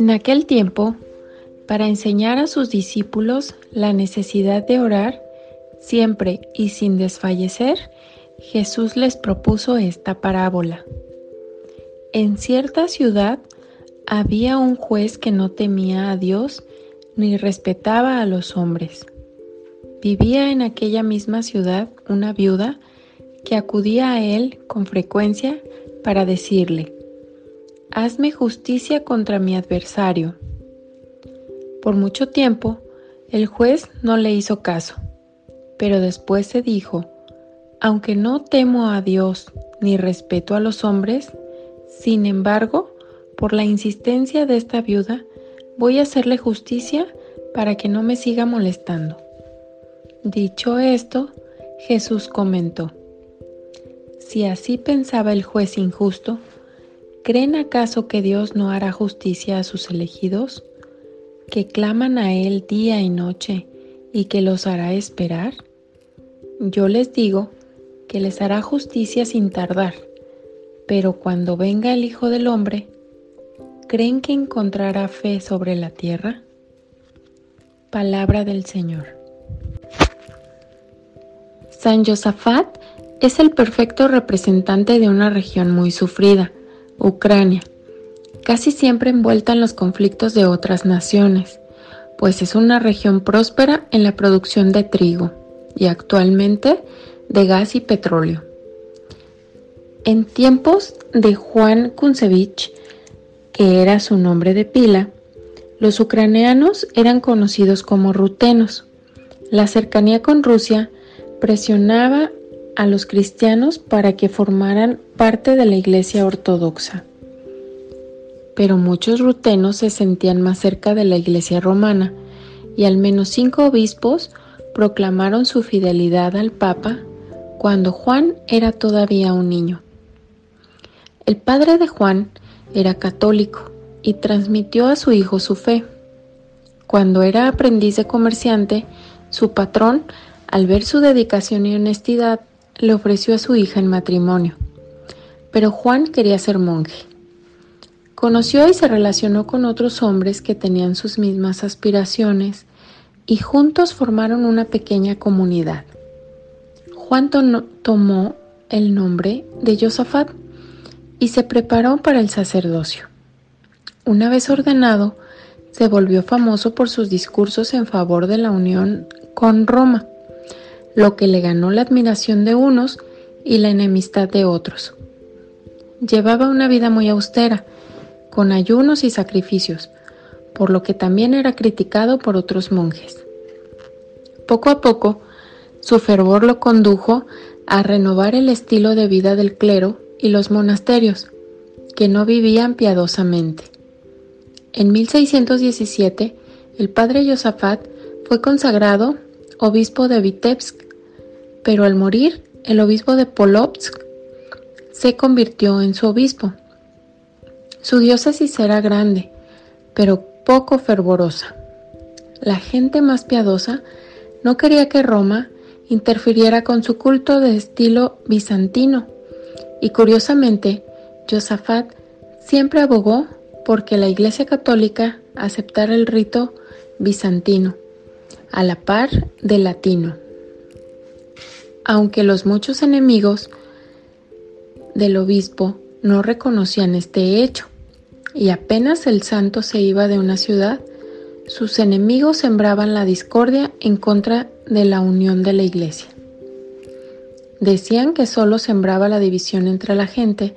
En aquel tiempo, para enseñar a sus discípulos la necesidad de orar siempre y sin desfallecer, Jesús les propuso esta parábola. En cierta ciudad había un juez que no temía a Dios ni respetaba a los hombres. Vivía en aquella misma ciudad una viuda que acudía a él con frecuencia para decirle, hazme justicia contra mi adversario. Por mucho tiempo, el juez no le hizo caso, pero después se dijo, aunque no temo a Dios ni respeto a los hombres, sin embargo, por la insistencia de esta viuda, voy a hacerle justicia para que no me siga molestando. Dicho esto, Jesús comentó, si así pensaba el juez injusto, ¿Creen acaso que Dios no hará justicia a sus elegidos, que claman a Él día y noche y que los hará esperar? Yo les digo que les hará justicia sin tardar, pero cuando venga el Hijo del Hombre, ¿creen que encontrará fe sobre la tierra? Palabra del Señor. San Josafat es el perfecto representante de una región muy sufrida Ucrania, casi siempre envuelta en los conflictos de otras naciones, pues es una región próspera en la producción de trigo y actualmente de gas y petróleo. En tiempos de Juan Kunsevich, que era su nombre de pila, los ucranianos eran conocidos como rutenos. La cercanía con Rusia presionaba a los cristianos para que formaran parte de la Iglesia Ortodoxa. Pero muchos rutenos se sentían más cerca de la Iglesia romana y al menos cinco obispos proclamaron su fidelidad al Papa cuando Juan era todavía un niño. El padre de Juan era católico y transmitió a su hijo su fe. Cuando era aprendiz de comerciante, su patrón, al ver su dedicación y honestidad, le ofreció a su hija en matrimonio, pero Juan quería ser monje. Conoció y se relacionó con otros hombres que tenían sus mismas aspiraciones y juntos formaron una pequeña comunidad. Juan tomó el nombre de Josafat y se preparó para el sacerdocio. Una vez ordenado, se volvió famoso por sus discursos en favor de la unión con Roma lo que le ganó la admiración de unos y la enemistad de otros. Llevaba una vida muy austera, con ayunos y sacrificios, por lo que también era criticado por otros monjes. Poco a poco, su fervor lo condujo a renovar el estilo de vida del clero y los monasterios, que no vivían piadosamente. En 1617, el padre Josafat fue consagrado obispo de Vitebsk, pero al morir, el obispo de Polovsk se convirtió en su obispo. Su diócesis era grande, pero poco fervorosa. La gente más piadosa no quería que Roma interfiriera con su culto de estilo bizantino, y curiosamente, Josafat siempre abogó porque la Iglesia Católica aceptara el rito bizantino a la par del latino. Aunque los muchos enemigos del obispo no reconocían este hecho, y apenas el santo se iba de una ciudad, sus enemigos sembraban la discordia en contra de la unión de la iglesia. Decían que solo sembraba la división entre la gente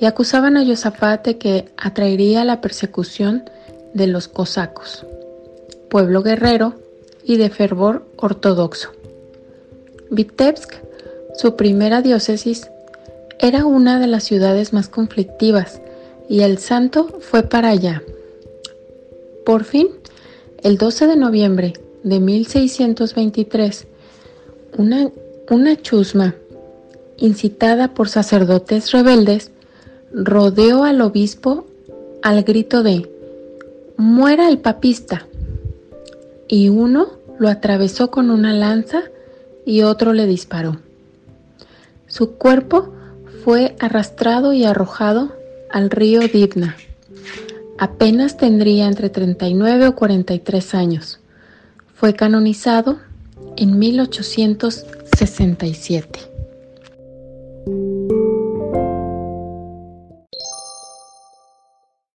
y acusaban a Josafat de que atraería la persecución de los cosacos, pueblo guerrero y de fervor ortodoxo. Vitebsk, su primera diócesis, era una de las ciudades más conflictivas y el santo fue para allá. Por fin, el 12 de noviembre de 1623, una, una chusma, incitada por sacerdotes rebeldes, rodeó al obispo al grito de muera el papista, y uno lo atravesó con una lanza y otro le disparó. Su cuerpo fue arrastrado y arrojado al río Dibna. Apenas tendría entre 39 o 43 años. Fue canonizado en 1867.